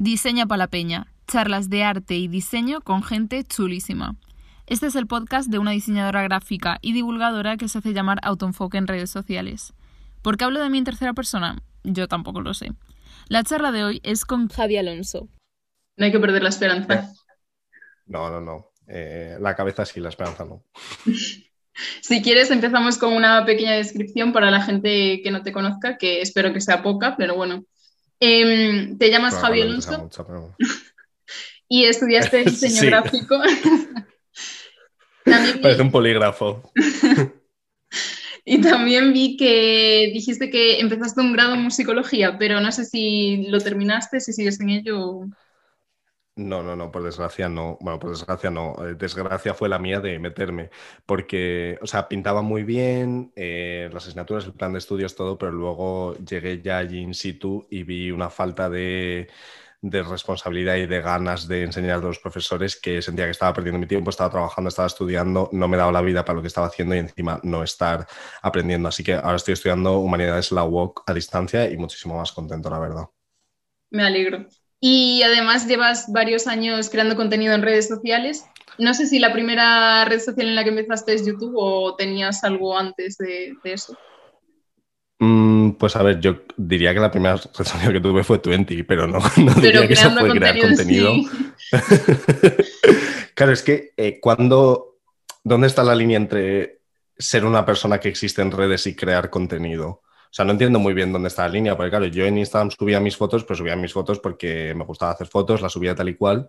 Diseña para la Peña, charlas de arte y diseño con gente chulísima. Este es el podcast de una diseñadora gráfica y divulgadora que se hace llamar Autoenfoque en redes sociales. ¿Por qué hablo de mí en tercera persona? Yo tampoco lo sé. La charla de hoy es con Javi Alonso. No hay que perder la esperanza. No, no, no. Eh, la cabeza sí, la esperanza no. si quieres, empezamos con una pequeña descripción para la gente que no te conozca, que espero que sea poca, pero bueno, Em, te llamas Javier Alonso y estudiaste diseño gráfico. Parece un polígrafo. y también vi que dijiste que empezaste un grado en musicología, pero no sé si lo terminaste, si sigues en ello. No, no, no, por desgracia no. Bueno, por desgracia no. Eh, desgracia fue la mía de meterme, porque, o sea, pintaba muy bien, eh, las asignaturas, el plan de estudios, todo, pero luego llegué ya allí in situ y vi una falta de, responsabilidad y de ganas de enseñar a los profesores que sentía que estaba perdiendo mi tiempo, estaba trabajando, estaba estudiando, no me daba la vida para lo que estaba haciendo y encima no estar aprendiendo. Así que ahora estoy estudiando Humanidades la UOC a distancia y muchísimo más contento, la verdad. Me alegro. Y además llevas varios años creando contenido en redes sociales. No sé si la primera red social en la que empezaste es YouTube o tenías algo antes de, eso. Mm, pues a ver, yo diría que la primera red social que tuve fue Twenty, pero no, no diría que eso fue crear contenido. claro, es que eh, cuando, ¿dónde está la línea entre ser una persona que existe en redes y crear contenido? Sea, no entiendo muy bien dónde está la línea, porque claro, yo en Instagram subía mis fotos, pero subía mis fotos porque me gustaba hacer fotos, las subía tal y cual,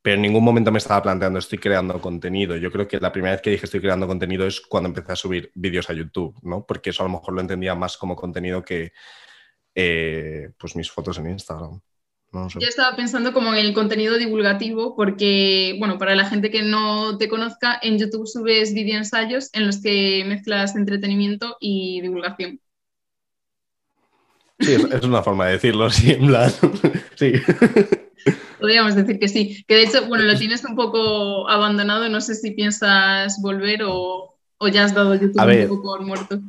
pero en ningún momento me estaba planteando estoy creando contenido. Yo creo que la primera vez que dije estoy creando contenido es cuando empecé a subir vídeos a YouTube, ¿no? Porque eso a lo mejor lo entendía más como contenido que eh, pues mis fotos en Instagram. Yo estaba pensando como en el contenido divulgativo, porque, bueno, para la gente que no te conozca, en YouTube subes video ensayos en los que mezclas entretenimiento y divulgación. Sí, es, una forma de decirlo, sí, en plan. sí. Podríamos decir que sí. Que de hecho, bueno, lo tienes un poco abandonado. No sé si piensas volver o, ya has dado YouTube un poco por muerto.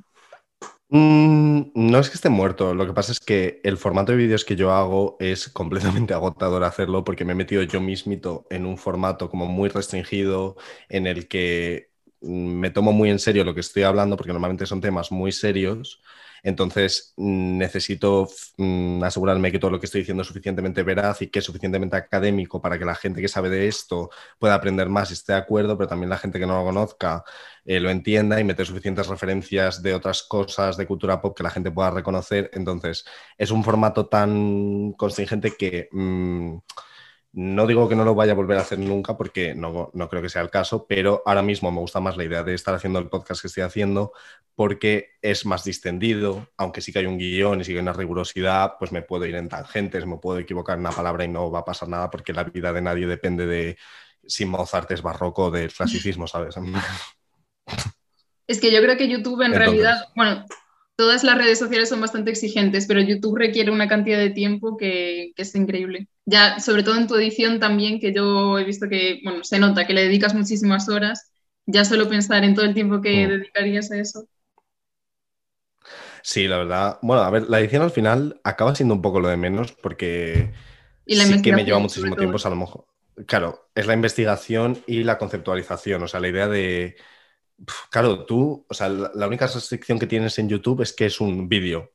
Mm, no es que esté muerto, lo que pasa es que el formato de vídeos que yo hago es completamente agotador hacerlo porque me he metido yo mismito en un formato como muy restringido en el que mm, me tomo muy en serio lo que estoy hablando porque normalmente son temas muy serios entonces, mm, necesito mm, asegurarme que todo lo que estoy diciendo es suficientemente veraz y que es suficientemente académico para que la gente que sabe de esto pueda aprender más y esté de acuerdo, pero también la gente que no lo conozca eh, lo entienda y meter suficientes referencias de otras cosas de cultura pop que la gente pueda reconocer. Entonces, es un formato tan contingente que... Mm, no digo que no lo vaya a volver a hacer nunca porque no, creo que sea el caso, pero ahora mismo me gusta más la idea de estar haciendo el podcast que estoy haciendo porque es más distendido, aunque sí que hay un guion y sí que hay una rigurosidad, pues me puedo ir en tangentes, me puedo equivocar en una palabra y no va a pasar nada porque la vida de nadie depende de si Mozart es barroco o del clasicismo, ¿sabes? Es que yo creo que YouTube en realidad, bueno, todas las redes sociales son bastante exigentes, pero YouTube requiere una cantidad de tiempo que, es increíble. Ya, sobre todo en tu edición también, que yo he visto que, bueno, se nota que le dedicas muchísimas horas, ya solo pensar en todo el tiempo que mm. dedicarías a eso. Sí, la verdad. Bueno, a ver, la edición al final acaba siendo un poco lo de menos porque sí que me lleva muchísimo tiempo, a lo mejor. Claro, es la investigación y la conceptualización, o sea, la idea de Claro, tú, o sea, la, única restricción que tienes en YouTube es que es un vídeo.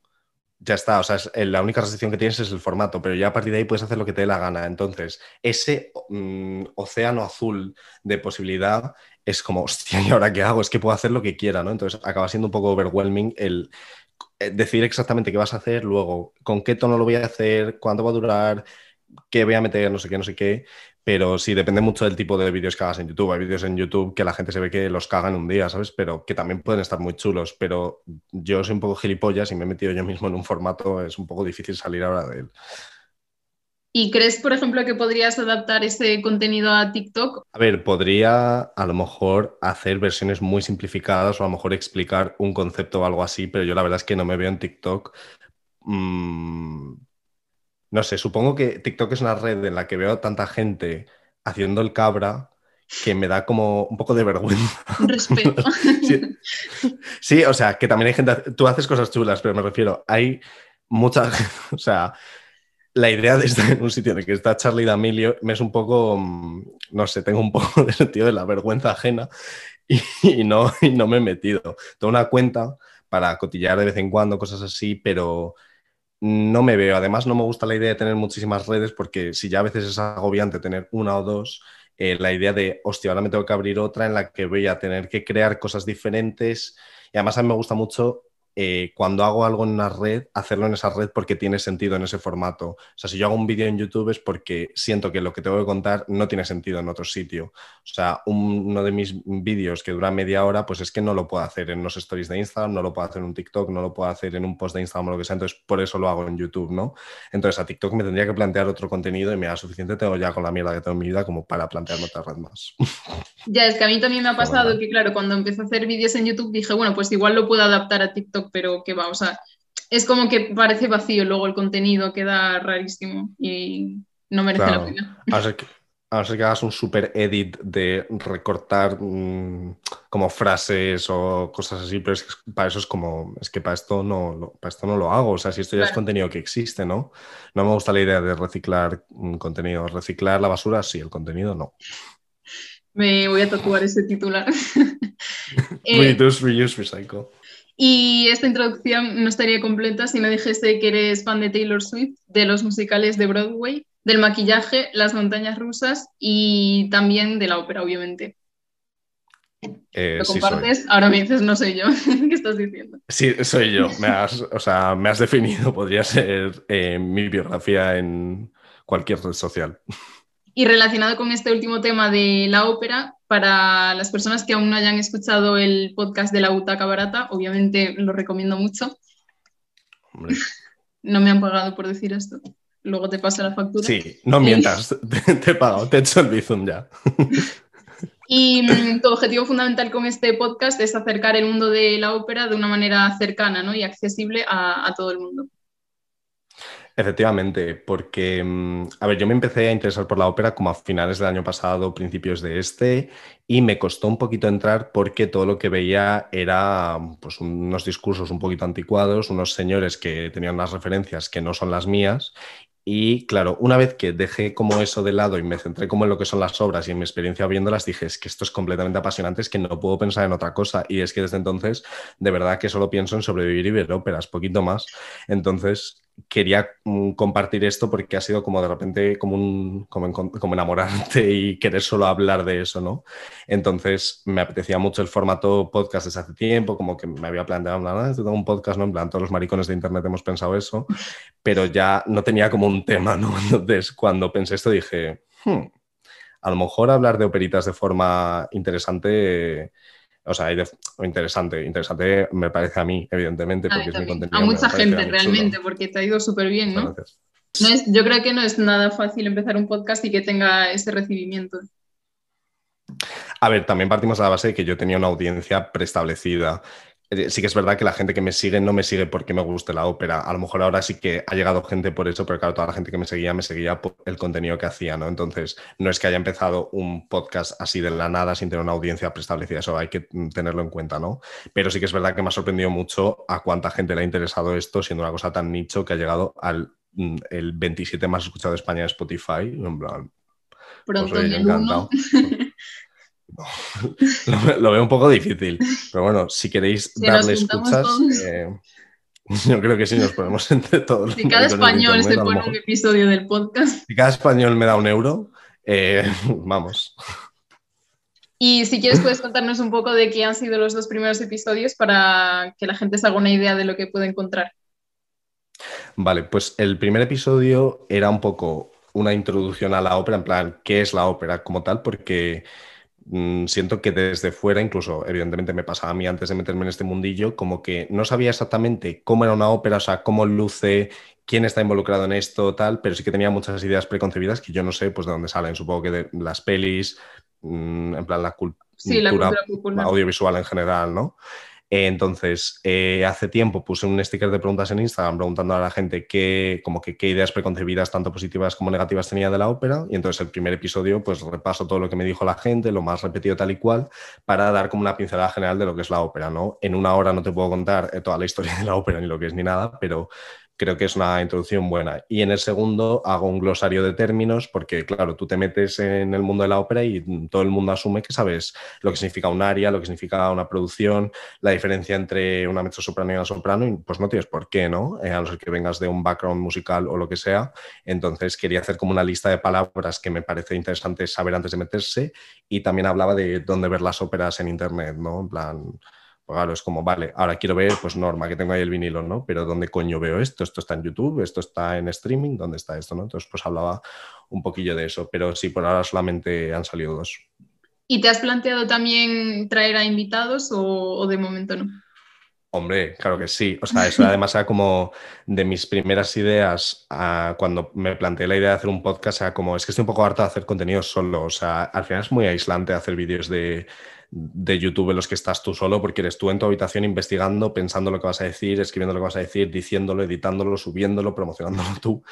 Ya está, o sea, la única restricción que tienes es el formato, pero ya a partir de ahí puedes hacer lo que te dé la gana. Entonces, ese mm, océano azul de posibilidad es como, hostia, ¿y ahora qué hago? Es que puedo hacer lo que quiera, ¿no? Entonces, acaba siendo un poco overwhelming el eh, decidir exactamente qué vas a hacer, luego con qué tono lo voy a hacer, cuánto va a durar, qué voy a meter, no sé qué, no sé qué. Pero sí, depende mucho del tipo de vídeos que hagas en YouTube. Hay vídeos en YouTube que la gente se ve que los cagan un día, ¿sabes? Pero que también pueden estar muy chulos. Pero yo soy un poco gilipollas y me he metido yo mismo en un formato, es un poco difícil salir ahora de él. ¿Y crees, por ejemplo, que podrías adaptar ese contenido a TikTok? A ver, podría a lo mejor hacer versiones muy simplificadas o a lo mejor explicar un concepto o algo así, pero yo la verdad es que no me veo en TikTok. Mmm no sé, supongo que TikTok es una red en la que veo tanta gente haciendo el cabra que me da como un poco de vergüenza. Respeto. sí, o sea, que también hay gente, tú haces cosas chulas, pero me refiero, hay mucha, o sea, la idea de estar en un sitio en el que está Charlie D'Amelio me es un poco, mm, no sé, tengo un poco de sentido de la vergüenza ajena y, no, y no me he metido. Tengo una cuenta para cotillar de vez en cuando, cosas así, pero no me veo. Además, no me gusta la idea de tener muchísimas redes porque si ya a veces es agobiante tener una o dos, eh, la idea de, hostia, ahora me tengo que abrir otra en la que voy a tener que crear cosas diferentes. Y además a mí me gusta mucho eh, cuando hago algo en una red, hacerlo en esa red porque tiene sentido en ese formato. O sea, si yo hago un vídeo en YouTube es porque siento que lo que tengo que contar no tiene sentido en otro sitio. O sea, uno de mis vídeos que dura media hora, pues es que no lo puedo hacer en los stories de Instagram, no lo puedo hacer en un TikTok, no lo puedo hacer en un post de Instagram o lo que sea. Entonces, por eso lo hago en YouTube, ¿no? Entonces, a TikTok me tendría que plantear otro contenido y me da suficiente tengo ya con la mierda que tengo en mi vida como para plantearme otra red más. Ya, es que a mí también me ha pasado que, claro, cuando empecé a hacer vídeos en YouTube dije, bueno, pues igual lo puedo adaptar a TikTok, pero que va, o sea, es como que parece vacío luego el contenido, queda rarísimo y no merece la pena. A ver que, que hagas un super edit de recortar mm, como frases o cosas así, pero es que para eso es como, es que para esto no, para esto no lo hago, o sea, si esto ya es contenido que existe, ¿no? No me gusta la idea de reciclar un contenido, reciclar la basura, sí, el contenido no. Me voy a tatuar ese titular. Reduce, reuse, recycle. Y esta introducción no estaría completa si no dijese que eres fan de Taylor Swift, de los musicales de Broadway, del maquillaje, las montañas rusas y también de la ópera, obviamente. Eh, ¿Lo compartes? Ahora me dices, no soy yo. ¿Qué estás diciendo? Sí, soy yo. Me has, o sea, me has definido, podría ser eh, mi biografía en cualquier red social. Y relacionado con este último tema de la ópera, para las personas que aún no hayan escuchado el podcast de la Butaca Barata, obviamente lo recomiendo mucho. No me han pagado por decir esto. Luego te pasa la factura. Sí, no mientas, te, he pagado, te he hecho el bizum ya. Y mm, tu objetivo fundamental con este podcast es acercar el mundo de la ópera de una manera cercana ¿no? y accesible a todo el mundo. Efectivamente, porque, mm, a ver, yo me empecé a interesar por la ópera como a finales del año pasado, principios de este, y me costó un poquito entrar porque todo lo que veía era pues, unos discursos un poquito anticuados, unos señores que tenían unas referencias que no son las mías, y claro, una vez que dejé como eso de lado y me centré como en lo que son las obras y en mi experiencia viéndolas, dije, es que esto es completamente apasionante, es que no puedo pensar en otra cosa. Y es que desde entonces, de verdad que solo pienso en sobrevivir y ver óperas, poquito más. Entonces, quería mm, compartir esto porque ha sido como de repente como, un, como, enamorarte y querer solo hablar de eso, ¿no? Entonces me apetecía mucho el formato podcast desde hace tiempo, como que me había planteado, nada, tengo un podcast, ¿no? En plan, todos los maricones de internet hemos pensado eso, pero ya no tenía como un tema, ¿no? Entonces cuando pensé esto dije, hmm, a lo mejor hablar de operitas de forma interesante o sea, interesante, interesante me parece a mí, evidentemente, porque es mi contenido. A mucha gente realmente, porque te ha ido súper bien, ¿no? no es, yo creo que no es nada fácil empezar un podcast y que tenga ese recibimiento. A ver, también partimos de la base de que yo tenía una audiencia preestablecida sí que es verdad que la gente que me sigue no me sigue porque me guste la ópera. A lo mejor ahora sí que ha llegado gente por eso, pero claro, toda la gente que me seguía me seguía por el contenido que hacía, ¿no? Entonces, no es que haya empezado un podcast así de la nada sin tener una audiencia preestablecida, eso hay que tenerlo en cuenta, ¿no? Pero sí que es verdad que me ha sorprendido mucho a cuánta gente le ha interesado esto, siendo una cosa tan nicho que ha llegado al mm, el 27 más escuchado de España de Spotify. En plan, Pronto pues, encantado. lo, veo un poco difícil. Pero bueno, si queréis darle escuchas, eh, yo creo que sí nos ponemos entre todos. Si cada español se pone un episodio del podcast. Si cada español me da un euro, eh, vamos. Y si quieres, puedes contarnos un poco de qué han sido los dos primeros episodios para que la gente se haga una idea de lo que puede encontrar. Vale, pues el primer episodio era un poco una introducción a la ópera, en plan, ¿qué es la ópera como tal? Porque siento que desde fuera, incluso evidentemente me pasaba a mí antes de meterme en este mundillo, como que no sabía exactamente cómo era una ópera, o sea, cómo luce, quién está involucrado en esto, tal, pero sí que tenía muchas ideas preconcebidas que yo no sé pues de dónde salen, supongo que de las pelis, mm, en plan la, cultura audiovisual en general, ¿no? Entonces, eh, hace tiempo puse un sticker de preguntas en Instagram preguntando a la gente qué, como que, qué ideas preconcebidas, tanto positivas como negativas, tenía de la ópera. Y entonces el primer episodio, pues repaso todo lo que me dijo la gente, lo más repetido tal y cual, para dar como una pincelada general de lo que es la ópera, ¿no? En una hora no te puedo contar eh, toda la historia de la ópera ni lo que es ni nada, pero creo que es una introducción buena. Y en el segundo hago un glosario de términos porque, claro, tú te metes en el mundo de la ópera y todo el mundo asume que sabes lo que significa un aria, lo que significa una producción, la diferencia entre una mezzosoprano y una soprano, y pues no tienes por qué, ¿no? Eh, a no ser que vengas de un background musical o lo que sea. Entonces quería hacer como una lista de palabras que me parece interesante saber antes de meterse y también hablaba de dónde ver las óperas en Internet, ¿no? En plan claro, es como, vale, ahora quiero ver, pues Norma, que tengo ahí el vinilo, ¿no? Pero ¿dónde coño veo esto? Esto está en YouTube, esto está en streaming, ¿dónde está esto, no? Entonces, pues hablaba un poquillo de eso, pero sí, por ahora solamente han salido dos. ¿Y te has planteado también traer a invitados o, de momento no? Hombre, claro que sí. O sea, eso además era como de mis primeras ideas cuando me planteé la idea de hacer un podcast, era como, es que estoy un poco harto de hacer contenido solo. O sea, al final es muy aislante hacer vídeos de, de YouTube en los que estás tú solo, porque eres tú en tu habitación investigando, pensando lo que vas a decir, escribiendo lo que vas a decir, diciéndolo, editándolo, subiéndolo, promocionándolo tú.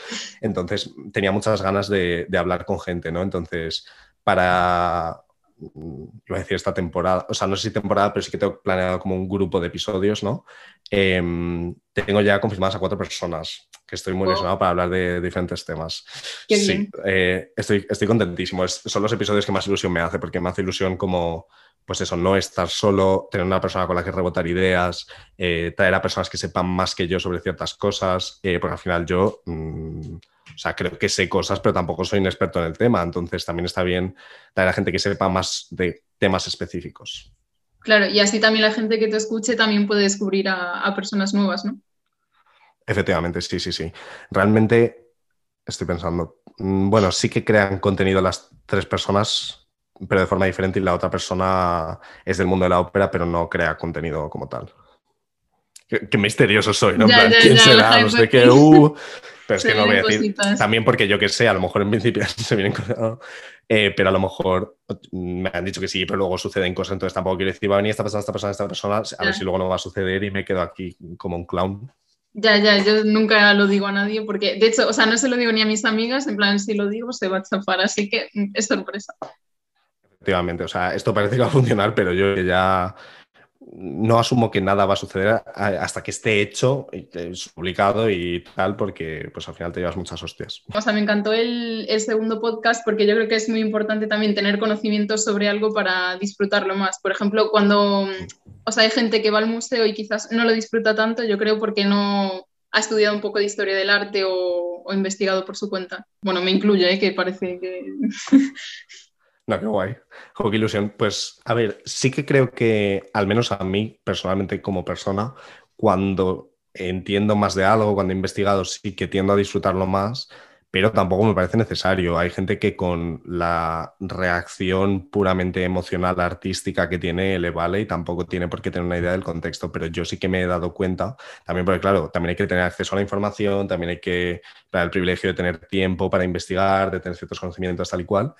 Entonces tenía muchas ganas de, hablar con gente, ¿no? Entonces, para, iba a decir esta temporada, o sea, no sé si temporada, pero sí que tengo planeado como un grupo de episodios, ¿no? Em, tengo ya confirmadas a cuatro personas, que estoy muy ilusionado para hablar de diferentes temas. sí, eh, estoy, estoy contentísimo. son los episodios que más ilusión me hace, porque me hace ilusión como pues eso, no estar solo, tener una persona con la que rebotar ideas, eh, traer a personas que sepan más que yo sobre ciertas cosas, eh, porque al final yo, mm, o sea, creo que sé cosas, pero tampoco soy un experto en el tema, entonces también está bien traer a gente que sepa más de temas específicos. Claro, y así también la gente que te escuche también puede descubrir a, a personas nuevas, ¿no? Efectivamente, sí, sí, sí. Realmente estoy pensando, mm, bueno, sí que crean contenido las tres personas pero de forma diferente y la otra persona es del mundo de la ópera, pero no crea contenido como tal. Qué, misterioso soy, ¿no? ¿Quién será? No sé qué. Uh, pero es que no voy a decir. También porque yo que sé, a lo mejor en principio se vienen cosas. Eh, pero a lo mejor me han dicho que sí, pero luego suceden cosas, entonces tampoco quiero decir, va a venir esta persona, esta persona, esta persona, a ver si luego no va a suceder y me quedo aquí como un clown. Ya, ya, yo nunca lo digo a nadie porque, de hecho, o sea, no se lo digo ni a mis amigas, en plan, si lo digo se va a chafar, así que es sorpresa. Efectivamente, o sea, esto parece que va a funcionar, pero yo ya no asumo que nada va a suceder hasta que esté hecho, publicado y tal, porque pues al final te llevas muchas hostias. O sea, me encantó el, segundo podcast porque yo creo que es muy importante también tener conocimientos sobre algo para disfrutarlo más. Por ejemplo, cuando o sea, hay gente que va al museo y quizás no lo disfruta tanto, yo creo porque no ha estudiado un poco de historia del arte o, o investigado por su cuenta. Bueno, me incluye, ¿eh? que parece que... No, qué guay. qué ilusión. Pues, a ver, sí que creo que, al menos a mí, personalmente, como persona, cuando entiendo más de algo, cuando he investigado, sí que tiendo a disfrutarlo más, pero tampoco me parece necesario. Hay gente que con la reacción puramente emocional, artística que tiene, le vale y tampoco tiene por qué tener una idea del contexto, pero yo sí que me he dado cuenta, también porque claro, también hay que tener acceso a la información, también hay que, dar el privilegio de tener tiempo para investigar, de tener ciertos conocimientos tal y cual,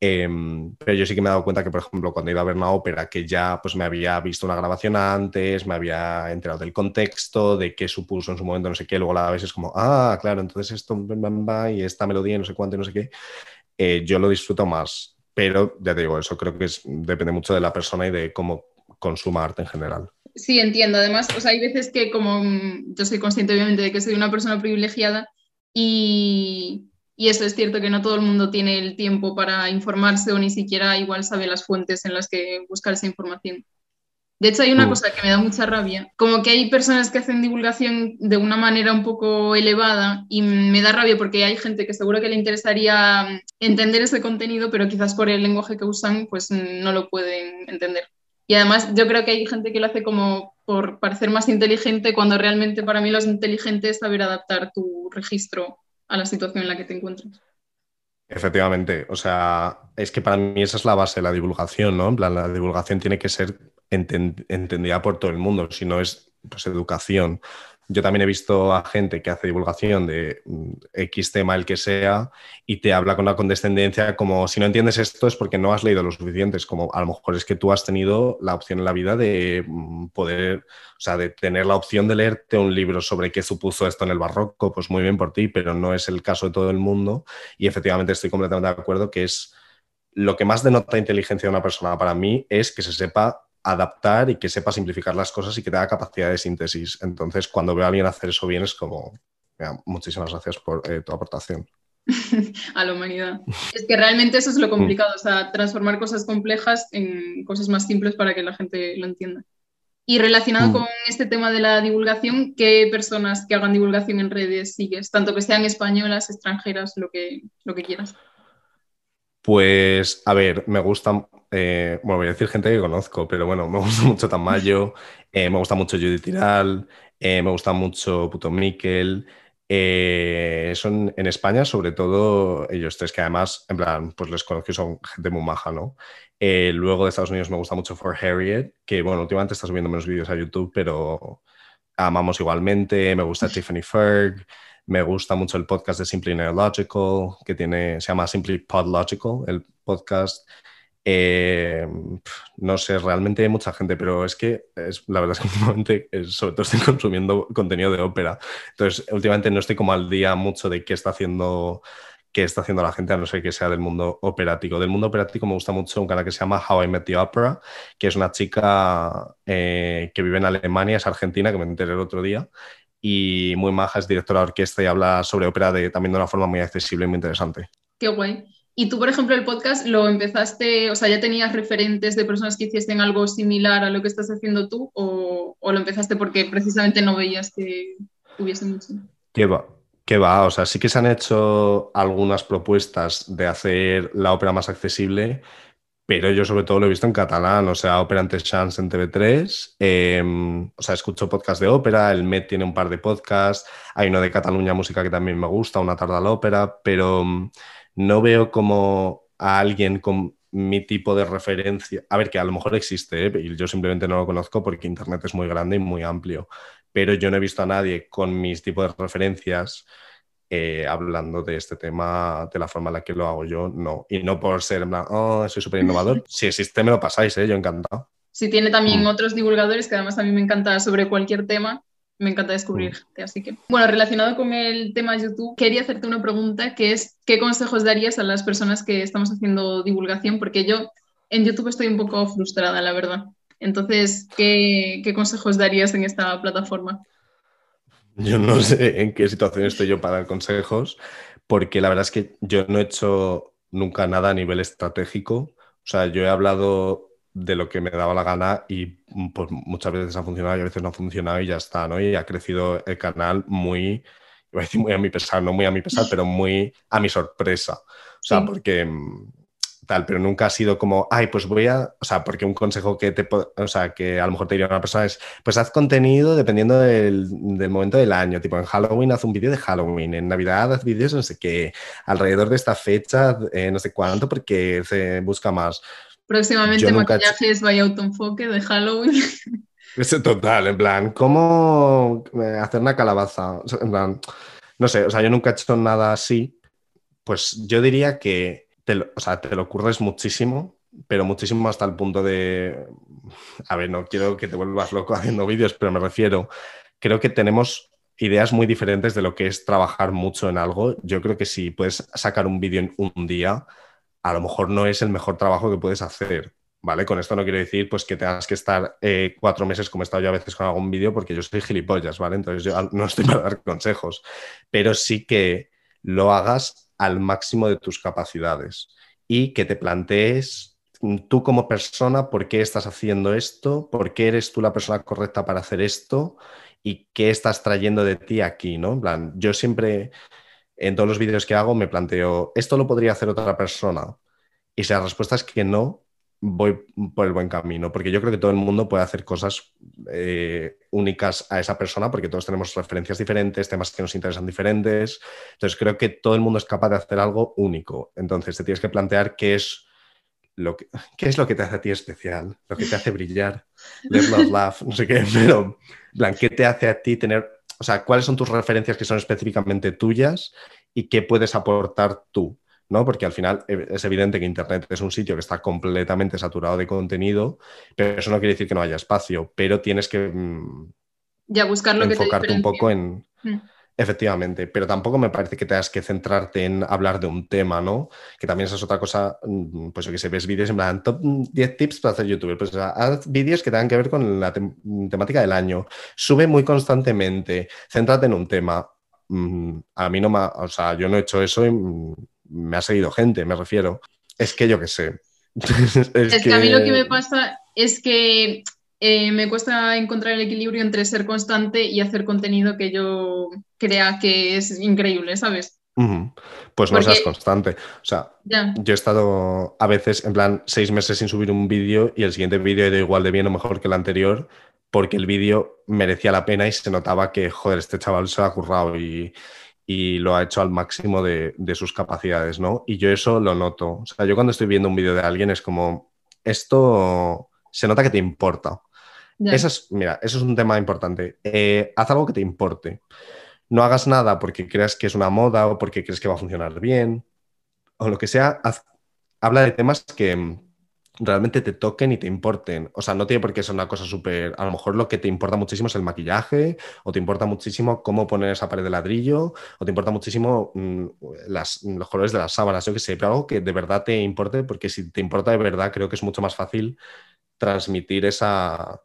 Em, pero yo sí que me he dado cuenta que, por ejemplo, cuando iba a ver una ópera que ya pues, me había visto una grabación antes, me había enterado del contexto, de qué supuso en su momento, no sé qué, luego la vez es como, ah, claro, entonces esto y esta melodía, no sé cuánto, no sé qué, eh, yo lo disfruto más. Pero ya te digo, eso creo que es, depende mucho de la persona y de cómo consuma arte en general. Sí, entiendo. Además, pues hay veces que como mm, yo soy consciente obviamente de que soy una persona privilegiada y, y eso es cierto que no todo el mundo tiene el tiempo para informarse o ni siquiera igual sabe las fuentes en las que buscar esa información. De hecho, hay una mm. cosa que me da mucha rabia, como que hay personas que hacen divulgación de una manera un poco elevada y me da rabia porque hay gente que seguro que le interesaría entender ese contenido, pero quizás por el lenguaje que usan, pues no lo pueden entender. Y además yo creo que hay gente que lo hace como por parecer más inteligente, cuando realmente para mí lo inteligente es saber adaptar tu registro a la situación en la que te encuentras. Efectivamente, o sea, es que para mí esa es la base de la divulgación, ¿no? En plan, la divulgación tiene que ser entendida por todo el mundo, si no es pues, educación. Yo también he visto a gente que hace divulgación de mm, X tema, el que sea, y te habla con una condescendencia como si no entiendes esto es porque no has leído lo suficiente. Es como a lo mejor es que tú has tenido la opción en la vida de mm, poder, o sea, de tener la opción de leerte un libro sobre qué supuso esto en el barroco, pues muy bien por ti, pero no es el caso de todo el mundo. Y efectivamente estoy completamente de acuerdo que es lo que más denota inteligencia de una persona para mí es que se sepa adaptar y que sepa simplificar las cosas y que tenga capacidad de síntesis. Entonces, cuando veo a alguien hacer eso bien, es como, muchísimas gracias por eh, tu aportación. a la humanidad. Es que realmente eso es lo complicado, o sea, transformar cosas complejas en cosas más simples para que la gente lo entienda. Y relacionado mm. con este tema de la divulgación, ¿qué personas que hagan divulgación en redes sigues? Tanto que sean españolas, extranjeras, lo que, lo que quieras. Pues, a ver, me gusta, eh, bueno, voy a decir gente que conozco, pero bueno, me gusta mucho Tamayo, eh, me gusta mucho Judith Tiral, eh, me gusta mucho Puto Miquel, son en España, sobre todo ellos tres, que además, en plan, pues les conozco y son gente muy maja, ¿no? Luego de Estados Unidos me gusta mucho For Harriet, que bueno, últimamente está subiendo menos vídeos a YouTube, pero amamos igualmente. Me gusta Tiffany Ferg. Me gusta mucho el podcast de Simply Neurological, que tiene, se llama Simply Podlogical, el podcast. Eh, no sé, realmente hay mucha gente, pero es que es, la verdad es que últimamente, sobre todo estoy consumiendo contenido de ópera. Entonces, últimamente no estoy como al día mucho de qué está haciendo que está haciendo la gente, a no ser que sea del mundo operático. Del mundo operático me gusta mucho un canal que se llama How I Met the Opera, que es una chica eh, que vive en Alemania, es argentina, que me enteré el otro día, y muy maja, es directora de orquesta y habla sobre ópera de, también de una forma muy accesible y muy interesante. Qué guay. Y tú, por ejemplo, el podcast lo empezaste, o sea, ¿ya tenías referentes de personas que hiciesen algo similar a lo que estás haciendo tú o, o lo empezaste porque precisamente no veías que hubiese mucho? ¿Qué va? Que va, o sea, sí que se han hecho algunas propuestas de hacer la ópera más accesible, pero yo sobre todo lo he visto en catalán, o sea, Ópera ante Chance en TV3, em, o sea, escucho podcast de ópera, el MET tiene un par de podcasts, hay uno de Cataluña Música que también me gusta, Una tarde a la ópera, pero mm, no veo como a alguien con mi tipo de referencia, a ver, que a lo mejor existe, ¿eh? y yo simplemente no lo conozco porque Internet es muy grande y muy amplio, pero yo no he visto a nadie con mis tipos de referencias eh, hablando de este tema de la forma en la que lo hago yo, no. Y no por ser en plan, oh, soy súper innovador. Si existe, me lo pasáis, ¿eh? yo encantado. Sí, tiene también mm. otros divulgadores que además a mí me encanta sobre cualquier tema. Me encanta descubrir, mm. así que. Bueno, relacionado con el tema YouTube, quería hacerte una pregunta que es, ¿qué consejos darías a las personas que estamos haciendo divulgación? Porque yo en YouTube estoy un poco frustrada, la verdad. Entonces, ¿qué, consejos darías en esta plataforma? Yo no sé en qué situación estoy yo para dar consejos, porque la verdad es que yo no he hecho nunca nada a nivel estratégico. O sea, yo he hablado de lo que me daba la gana y pues, muchas veces ha funcionado y a veces no ha funcionado y ya está, ¿no? Y ha crecido el canal muy, iba a decir muy a mi pesar, no muy a mi pesar, pero muy a mi sorpresa. O sea, porque mm, tal, pero nunca ha sido como, ay, pues voy a, o sea, porque un consejo que te, o sea, que a lo mejor te diría una persona es, pues haz contenido dependiendo del, momento del año, tipo en Halloween haz un vídeo de Halloween, en Navidad haz vídeos no sé qué, alrededor de esta fecha, eh, no sé cuánto, porque se busca más. Próximamente maquillajes by autoenfoque de Halloween. Es total, en plan, ¿cómo eh, hacer una calabaza? en plan, no sé, o sea, yo nunca he hecho nada así, pues yo diría que te lo, o sea, te lo muchísimo, pero muchísimo hasta el punto de, a ver, no quiero que te vuelvas loco haciendo vídeos, pero me refiero, creo que tenemos ideas muy diferentes de lo que es trabajar mucho en algo. Yo creo que si puedes sacar un vídeo en un día, a lo mejor no es el mejor trabajo que puedes hacer. ¿Vale? Con esto no quiero decir pues, que tengas que estar eh, cuatro meses como he estado yo a veces con algún vídeo porque yo soy gilipollas, ¿vale? Entonces yo no estoy para dar consejos, pero sí que lo hagas al máximo de tus capacidades y que te plantees tú como persona por qué estás haciendo esto, por qué eres tú la persona correcta para hacer esto y qué estás trayendo de ti aquí, ¿no? Plan, yo siempre en todos los vídeos que hago me planteo, ¿esto lo podría hacer otra persona? Y si la respuesta es que no, voy por el buen camino, porque yo creo que todo el mundo puede hacer cosas eh, únicas a esa persona, porque todos tenemos referencias diferentes, temas que nos interesan diferentes. Entonces creo que todo el mundo es capaz de hacer algo único. Entonces te tienes que plantear qué es lo que, qué es lo que te hace a ti especial, lo que te hace brillar, live, love, laugh, no sé qué, pero, plan, ¿qué te hace a ti tener, o sea, cuáles son tus referencias que son específicamente tuyas y qué puedes aportar tú? ¿No? Porque al final eh, es evidente que Internet es un sitio que está completamente saturado de contenido, pero eso no quiere decir que no haya espacio, pero tienes que mm, ya buscar lo enfocarte un poco en... Mm. Efectivamente, pero tampoco me parece que tengas que centrarte en hablar de un tema, ¿no? Que también esa es otra cosa, mm, pues que se ves vídeos en plan, top 10 tips para hacer YouTube. Pues haz vídeos que tengan que ver con la temática del año. Sube muy constantemente, céntrate en un tema mm, a mí no me, o sea, yo no he hecho eso y me ha seguido gente, me refiero. Es que yo qué sé. es, que... a mí lo que me pasa es que eh, me cuesta encontrar el equilibrio entre ser constante y hacer contenido que yo crea que es increíble, ¿sabes? Pues no seas constante. O sea, yo he estado a veces en plan seis meses sin subir un vídeo y el siguiente vídeo era igual de bien o mejor que el anterior porque el vídeo merecía la pena y se notaba que, joder, este chaval se ha currado y, lo ha hecho al máximo de, sus capacidades, ¿no? Y yo eso lo noto. O sea, yo cuando estoy viendo un vídeo de alguien es como, esto se nota que te importa. Eso es, mira, eso es un tema importante. Eh, haz algo que te importe. No hagas nada porque creas que es una moda o porque crees que va a funcionar bien o lo que sea. habla de temas que, realmente te toquen y te importen. O sea, no tiene por qué ser una cosa súper... A lo mejor lo que te importa muchísimo es el maquillaje, o te importa muchísimo cómo poner esa pared de ladrillo, o te importa muchísimo mm, las, los colores de las sábanas, yo que sé, pero algo que de verdad te importe, porque si te importa de verdad, creo que es mucho más fácil transmitir esa,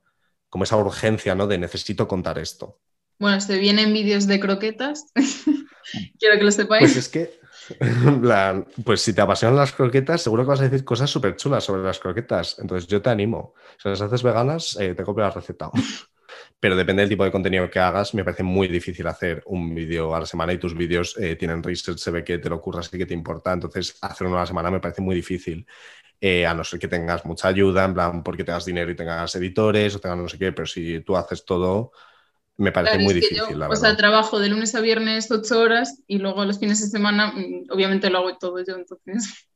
como esa urgencia, ¿no? De necesito contar esto. Bueno, se vienen vídeos de croquetas. Quiero que lo sepáis. Pues es que pues si te apasionan las croquetas, seguro que vas a decir cosas súper chulas sobre las croquetas. Entonces yo te animo. Si las haces veganas, eh, te copio la receta. Pero depende del tipo de contenido que hagas, me parece muy difícil hacer un vídeo a la semana y tus vídeos eh, tienen research, se ve que te lo ocurras y que te importa. Entonces, hacer uno a la semana me parece muy difícil. Eh, a no ser que tengas mucha ayuda, en plan, porque tengas dinero y tengas editores o tengas no sé qué, pero si tú haces todo, me parece muy difícil. o sea, trabajo de lunes a viernes ocho horas y luego los fines de semana, mm, obviamente lo hago todo yo, entonces.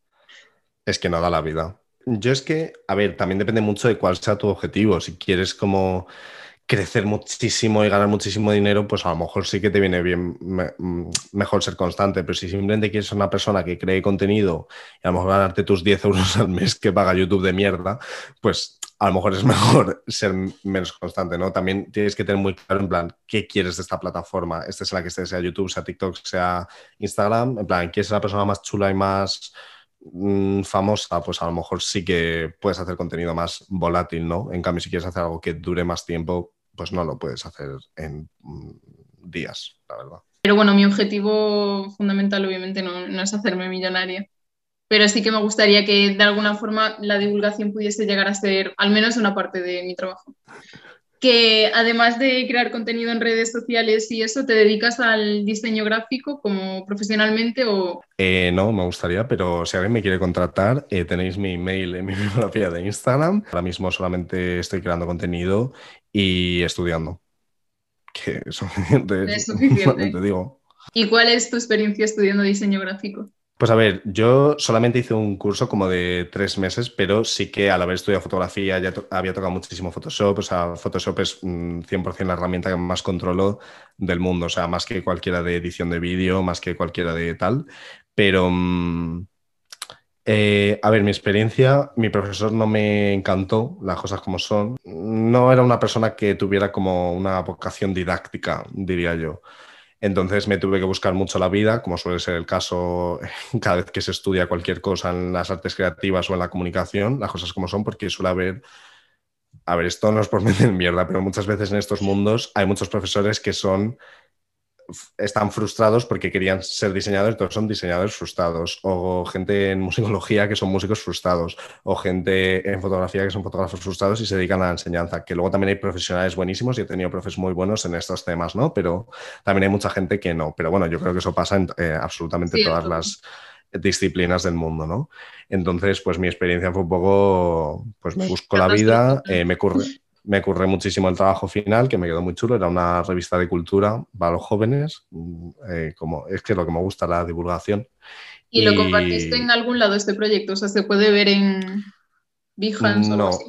Es que no da la vida. Yo es que, a ver, también depende mucho de cuál sea tu objetivo. Si quieres como crecer muchísimo y ganar muchísimo dinero, pues a lo mejor sí que te viene bien mm, mejor ser constante, pero si simplemente quieres ser una persona que cree contenido y a lo mejor ganarte tus 10 euros al mes que paga YouTube de mierda, pues a lo mejor es mejor ser menos constante, ¿no? También tienes que tener muy claro en plan qué quieres de esta plataforma, esta es la que esté, sea YouTube, sea TikTok, sea Instagram, en plan, ¿quieres ser la persona más chula y más mm, famosa? Pues a lo mejor sí que puedes hacer contenido más volátil, ¿no? En cambio, si quieres hacer algo que dure más tiempo, pues no lo puedes hacer en mm, días, la verdad. Pero bueno, mi objetivo fundamental obviamente no, es hacerme millonaria, pero sí que me gustaría que de alguna forma la divulgación pudiese llegar a ser al menos una parte de mi trabajo. Que además de crear contenido en redes sociales y eso, ¿te dedicas al diseño gráfico como profesionalmente o...? Eh, no, me gustaría, pero si alguien me quiere contratar, eh, tenéis mi email en mi bibliografía de Instagram. Ahora mismo solamente estoy creando contenido y estudiando. Que es suficiente. Es suficiente. Te digo. ¿Y cuál es tu experiencia estudiando diseño gráfico? Pues a ver, yo solamente hice un curso como de tres meses, pero sí que al haber estudiado fotografía ya había tocado muchísimo Photoshop. O sea, Photoshop es 100% la herramienta que más controlo del mundo. O sea, más que cualquiera de edición de vídeo, más que cualquiera de tal. Pero, mm, eh, a ver, mi experiencia, mi profesor no me encantó, las cosas como son. No era una persona que tuviera como una vocación didáctica, diría yo. Entonces me tuve que buscar mucho la vida, como suele ser el caso cada vez que se estudia cualquier cosa en las artes creativas o en la comunicación, las cosas como son, porque suele haber, a ver, esto no es por meter mierda, pero muchas veces en estos mundos hay muchos profesores que son están frustrados porque querían ser diseñadores, entonces son diseñadores frustrados, o gente en musicología que son músicos frustrados, o gente en fotografía que son fotógrafos frustrados y se dedican a la enseñanza, que luego también hay profesionales buenísimos y he tenido profes muy buenos en estos temas, ¿no? Pero también hay mucha gente que no, pero bueno, yo creo que eso pasa en eh, absolutamente todas las disciplinas del mundo, ¿no? Entonces, pues mi experiencia fue un poco, pues me busco la vida, eh, me curre me ocurre muchísimo el trabajo final, que me quedó muy chulo. Era una revista de cultura para los jóvenes. Mm, eh, como, es que es lo que me gusta, la divulgación. ¿Y, lo compartiste en algún lado este proyecto? O sea, ¿se puede ver en Behance no. o algo así?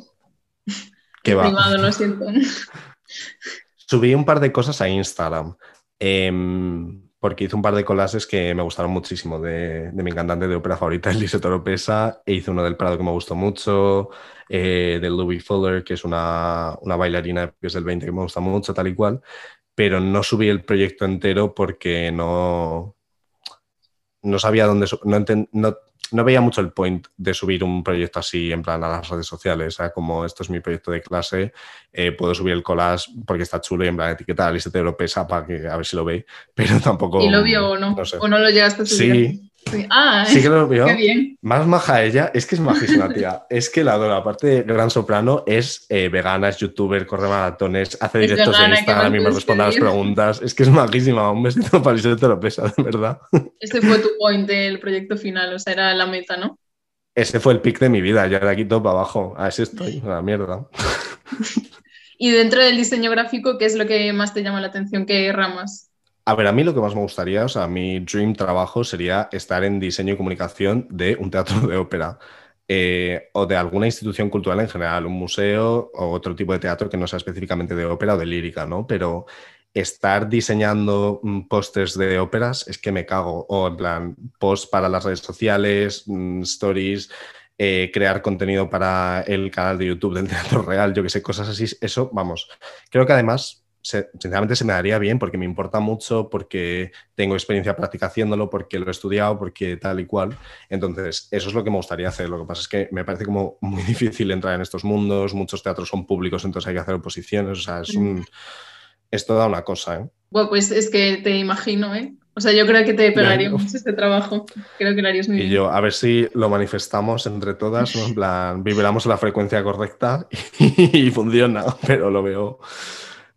¿Qué va? Privado, lo siento. Subí un par de cosas a Instagram. Em, porque hice un par de collages que me gustaron muchísimo de, mi cantante de ópera favorita, Elise Toropesa, e hice uno del Prado que me gustó mucho, eh, de Louis Fuller, que es una, una bailarina que es del 20 que me gusta mucho, tal y cual, pero no subí el proyecto entero porque no, no sabía dónde... No, no no veía mucho el point de subir un proyecto así en plan a las redes sociales. O sea, como esto es mi proyecto de clase, eh, puedo subir el collage porque está chulo y en plan etiqueta y se te lo pesa para que a ver si lo ve, pero tampoco. ¿Y lo vio o no? ¿O no lo llegaste a subir? Sí, Sí, ah, sí que lo vio. Qué bien. Más maja ella, es que es majísima, tía. es que la adoro. Aparte de Gran Soprano, es eh, vegana, es youtuber, corre maratones, hace directos en Instagram y me responde a las preguntas. Es que es majísima. Un besito para te lo pesa, de verdad. Este fue tu point del proyecto final, o sea, era la meta, ¿no? Ese fue el pic de mi vida. Yo de aquí para abajo. A ese estoy, la mierda. y dentro del diseño gráfico, ¿qué es lo que más te llama la atención? ¿Qué ramas? A ver, a mí lo que más me gustaría, o sea, mi dream trabajo sería estar en diseño y comunicación de un teatro de ópera. Eh, o de alguna institución cultural en general, un museo o otro tipo de teatro que no sea específicamente de ópera o de lírica, ¿no? Pero estar diseñando mm, pósters de óperas es que me cago. O en plan, posts para las redes sociales, mm, stories, eh, crear contenido para el canal de YouTube del Teatro Real, yo que sé, cosas así. Eso, vamos. Creo que además sinceramente se me daría bien porque me importa mucho, porque tengo experiencia práctica haciéndolo, porque lo he estudiado, porque tal y cual. Entonces, eso es lo que me gustaría hacer. Lo que pasa es que me parece como muy difícil entrar en estos mundos. Muchos teatros son públicos, entonces hay que hacer oposiciones. O sea, es, un, es toda una cosa. ¿eh? Bueno, pues es que te imagino, ¿eh? O sea, yo creo que te pegaría mucho este trabajo. Creo que lo harías muy y bien. Y yo, a ver si lo manifestamos entre todas, En plan, vibramos la frecuencia correcta y funciona, pero lo veo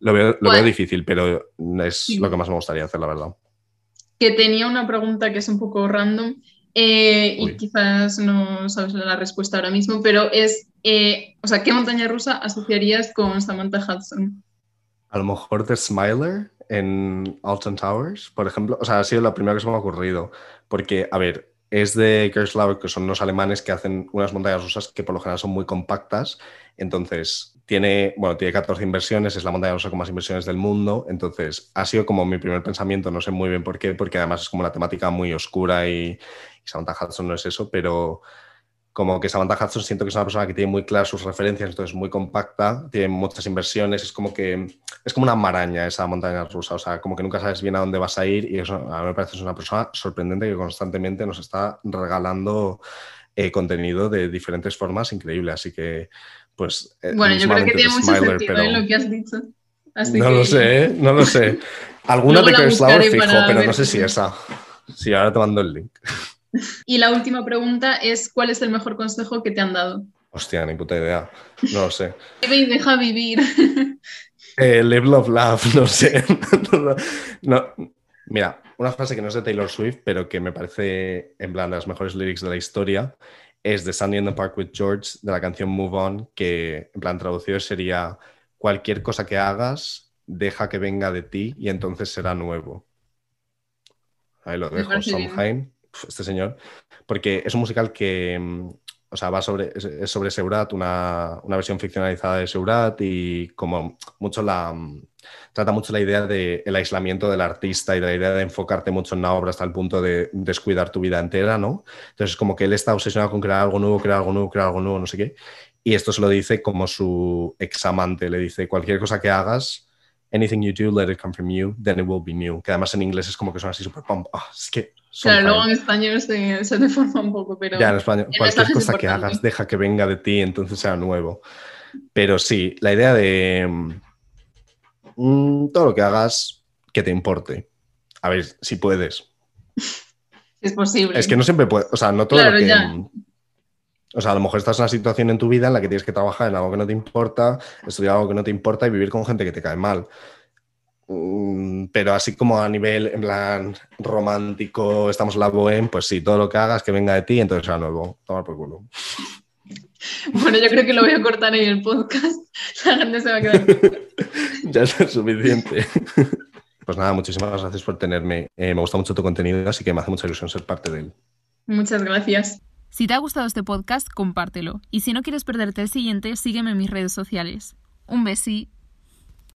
lo veo, difícil, pero es lo que más me gustaría hacer, la verdad. Que tenía una pregunta que es un poco random eh, y quizás no sabes la respuesta ahora mismo, pero es, eh, o sea, ¿qué montaña rusa asociarías con Samantha Hudson? A lo mejor The Smiler en Alton Towers, por ejemplo. O sea, ha sido lo primero que se me ha ocurrido. Porque, a ver, es de Gerslauer, que son unos alemanes que hacen unas montañas rusas que por lo general son muy compactas. Entonces, tiene, bueno, tiene 14 inversiones, es la montaña rusa con más inversiones del mundo. Entonces, ha sido como mi primer pensamiento, no sé muy bien por qué, porque además es como una temática muy oscura y, y Samantha Hudson no es eso, pero como que Samantha Hudson siento que es una persona que tiene muy claras sus referencias, entonces muy compacta, tiene muchas inversiones, es como que es como una maraña esa montaña rusa, o sea, como que nunca sabes bien a dónde vas a ir y eso a mí me parece que es una persona sorprendente que constantemente nos está regalando eh, contenido de diferentes formas increíble, así que pues... Eh, bueno, yo creo que tiene mucho sentido pero... ¿eh? lo que has dicho. no lo sé, no lo sé. Alguna de Kerslauer fijo, pero no sé si esa. Sí, ahora te mando el link. Y la última pregunta es, ¿cuál es el mejor consejo que te han dado? Hostia, ni puta idea. No lo sé. Vive y deja vivir. Eh, live, love, love, no sé. no, Mira, una frase que no es de Taylor Swift, pero que me parece en plan de las mejores lyrics de la historia, es de Sandy in the Park with George, de la canción Move On, que en plan traducido sería cualquier cosa que hagas, deja que venga de ti y entonces será nuevo. Ahí lo dejo, Sondheim este señor, porque es un musical que, mm, o sea, va sobre, es sobre Seurat, una, una versión ficcionalizada de Seurat y como mucho la, mm, trata mucho la idea del aislamiento del artista y de la idea de enfocarte mucho en la obra hasta el punto de descuidar tu vida entera, ¿no? Entonces, como que él está obsesionado con crear algo nuevo, crear algo nuevo, crear algo nuevo, no sé qué. Y esto se lo dice como su examante, le dice, cualquier cosa que hagas, anything you do, let it come from you, then it will be new. Que además en inglés es como que suena así súper pump. Ah, es que Claro, luego en español se, se, deforma un poco, pero. Ya, en español, cualquier cosa que hagas, deja que venga de ti, entonces sea nuevo. Pero sí, la idea de. Mm, todo lo que hagas, que te importe. A ver, si puedes. Es posible. Es que no siempre puedes. O sea, no todo lo que. O sea, a lo mejor estás en una situación en tu vida en la que tienes que trabajar en algo que no te importa, estudiar algo que no te importa y vivir con gente que te cae mal. Mm, pero así como a nivel en plan romántico, estamos en la bohem, pues sí, todo lo que hagas que venga de ti, entonces sea nuevo. Tomar por culo. Bueno, yo creo que lo voy a cortar en el podcast. La gente se va a quedar. ya es suficiente. Pues nada, muchísimas gracias por tenerme. Eh, me gusta mucho tu contenido, así que me hace mucha ilusión ser parte de él. Muchas gracias. Si te ha gustado este podcast, compártelo. Y si no quieres perderte el siguiente, sígueme en mis redes sociales. Un besí.